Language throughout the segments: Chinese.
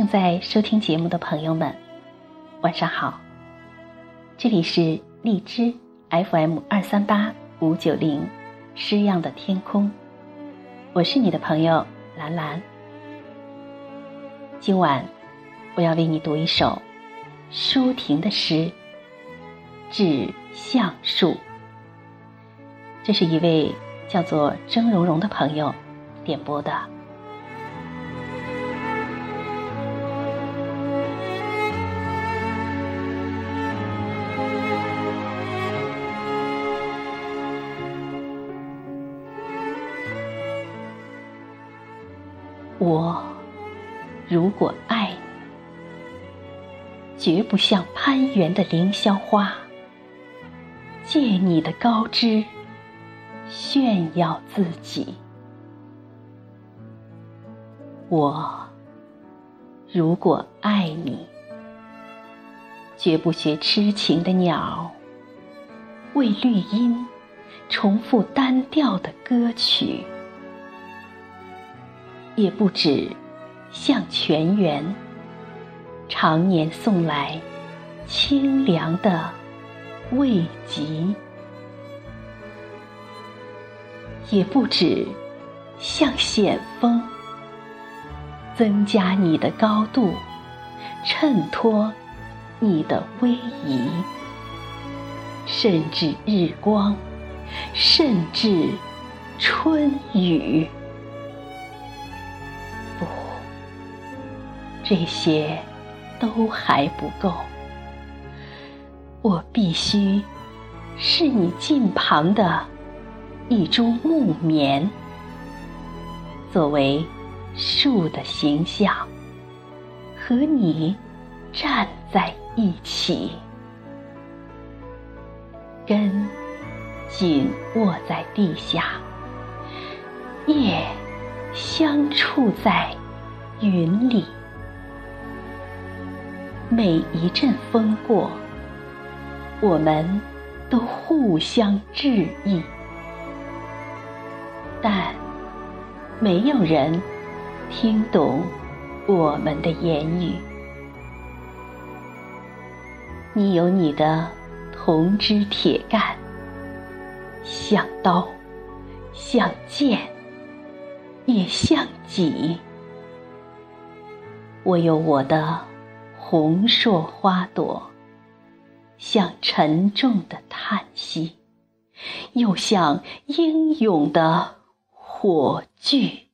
正在收听节目的朋友们，晚上好。这里是荔枝 FM 二三八五九零诗样的天空，我是你的朋友兰兰。今晚我要为你读一首舒婷的诗《致橡树》，这是一位叫做曾蓉蓉的朋友点播的。我如果爱你，绝不像攀援的凌霄花，借你的高枝炫耀自己。我如果爱你，绝不学痴情的鸟，为绿荫重复单调的歌曲。也不止向泉源常年送来清凉的慰藉，也不止向险峰增加你的高度，衬托你的威仪，甚至日光，甚至春雨。这些都还不够，我必须是你近旁的一株木棉，作为树的形象，和你站在一起，根紧握在地下，叶相触在云里。每一阵风过，我们都互相致意，但没有人听懂我们的言语。你有你的铜枝铁干，像刀，像剑，也像戟；我有我的。红硕花朵，像沉重的叹息，又像英勇的火炬。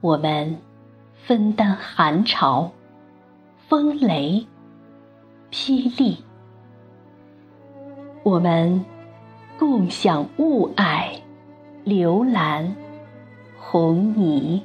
我们分担寒潮、风雷、霹雳；我们共享雾霭、流岚、红泥。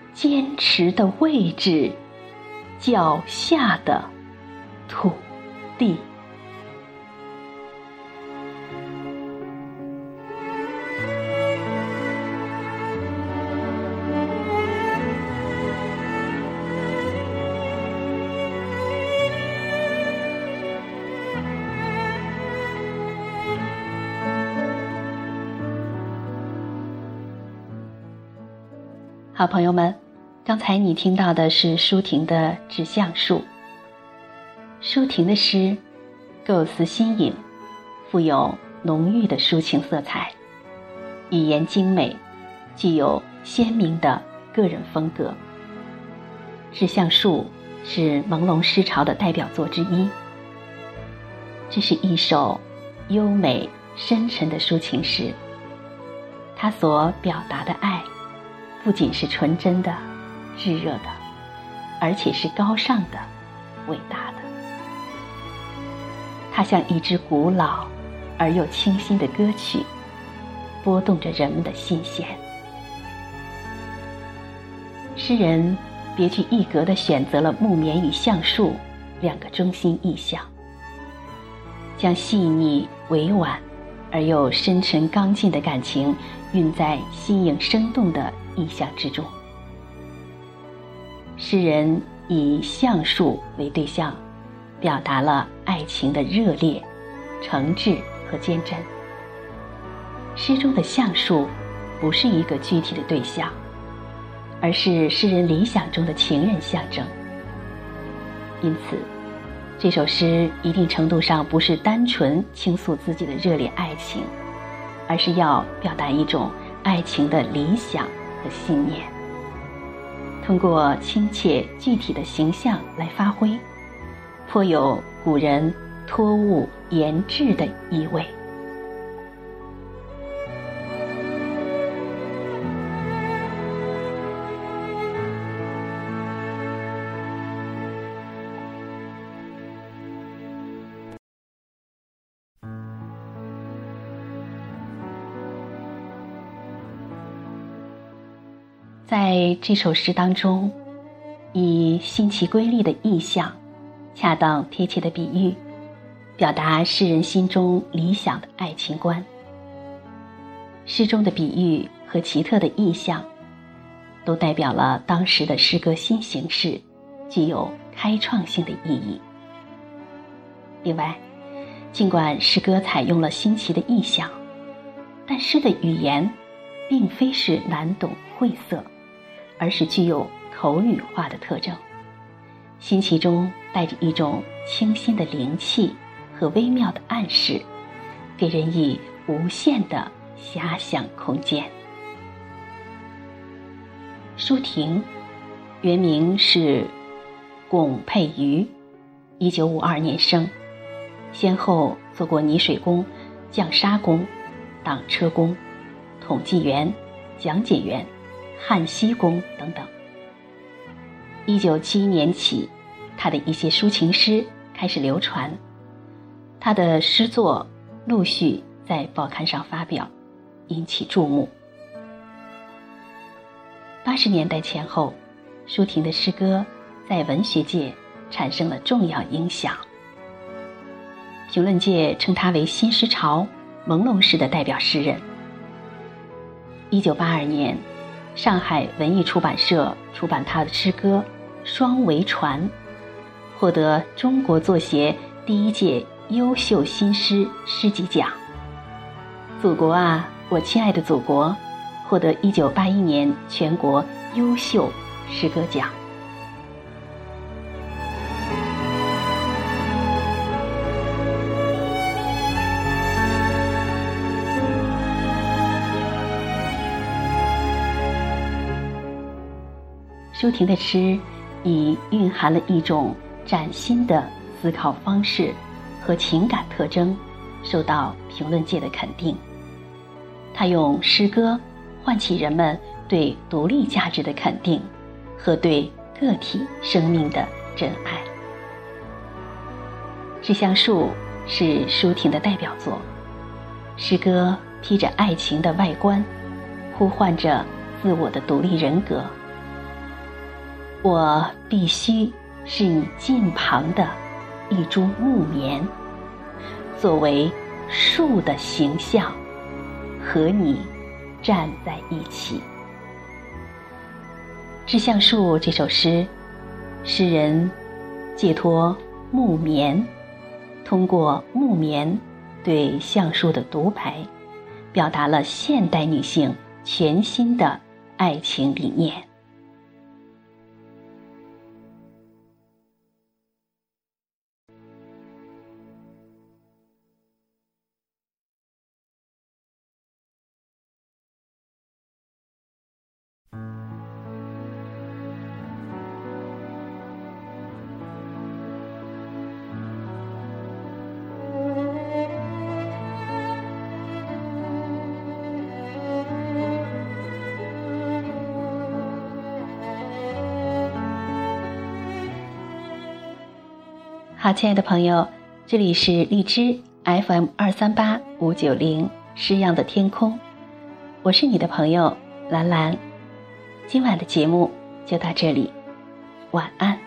坚持的位置，脚下的土地。好朋友们，刚才你听到的是舒婷的《致橡树》。舒婷的诗构思新颖，富有浓郁的抒情色彩，语言精美，具有鲜明的个人风格。《致橡树》是朦胧诗潮的代表作之一。这是一首优美深沉的抒情诗，它所表达的爱。不仅是纯真的、炙热的，而且是高尚的、伟大的。它像一支古老而又清新的歌曲，拨动着人们的心弦。诗人别具一格地选择了木棉与橡树两个中心意象，将细腻委婉而又深沉刚劲的感情蕴在新颖生动的意象之中。诗人以橡树为对象，表达了爱情的热烈、诚挚和坚贞。诗中的橡树不是一个具体的对象，而是诗人理想中的情人象征。因此，这首诗一定程度上不是单纯倾诉自己的热烈爱情，而是要表达一种爱情的理想和信念。通过亲切具体的形象来发挥，颇有古人托物言志的意味。在这首诗当中，以新奇瑰丽的意象，恰当贴切的比喻，表达诗人心中理想的爱情观。诗中的比喻和奇特的意象，都代表了当时的诗歌新形式，具有开创性的意义。另外，尽管诗歌采用了新奇的意象，但诗的语言，并非是难懂晦涩。而是具有口语化的特征，新奇中带着一种清新的灵气和微妙的暗示，给人以无限的遐想空间。舒婷，原名是龚佩瑜，一九五二年生，先后做过泥水工、匠砂工、挡车工、统计员、讲解员。汉西宫等等。一九七一年起，他的一些抒情诗开始流传，他的诗作陆续在报刊上发表，引起注目。八十年代前后，舒婷的诗歌在文学界产生了重要影响，评论界称他为新诗潮朦胧诗的代表诗人。一九八二年。上海文艺出版社出版他的诗歌《双桅船》，获得中国作协第一届优秀新诗诗集奖。祖国啊，我亲爱的祖国，获得1981年全国优秀诗歌奖。舒婷的诗，已蕴含了一种崭新的思考方式和情感特征，受到评论界的肯定。他用诗歌唤起人们对独立价值的肯定和对个体生命的真爱。《致橡树》是舒婷的代表作，诗歌披着爱情的外观，呼唤着自我的独立人格。我必须是你近旁的一株木棉，作为树的形象，和你站在一起。《致橡树》这首诗，诗人借托木棉，通过木棉对橡树的独白，表达了现代女性全新的爱情理念。好，亲爱的朋友，这里是荔枝 FM 二三八五九零诗样的天空，我是你的朋友兰兰。今晚的节目就到这里，晚安。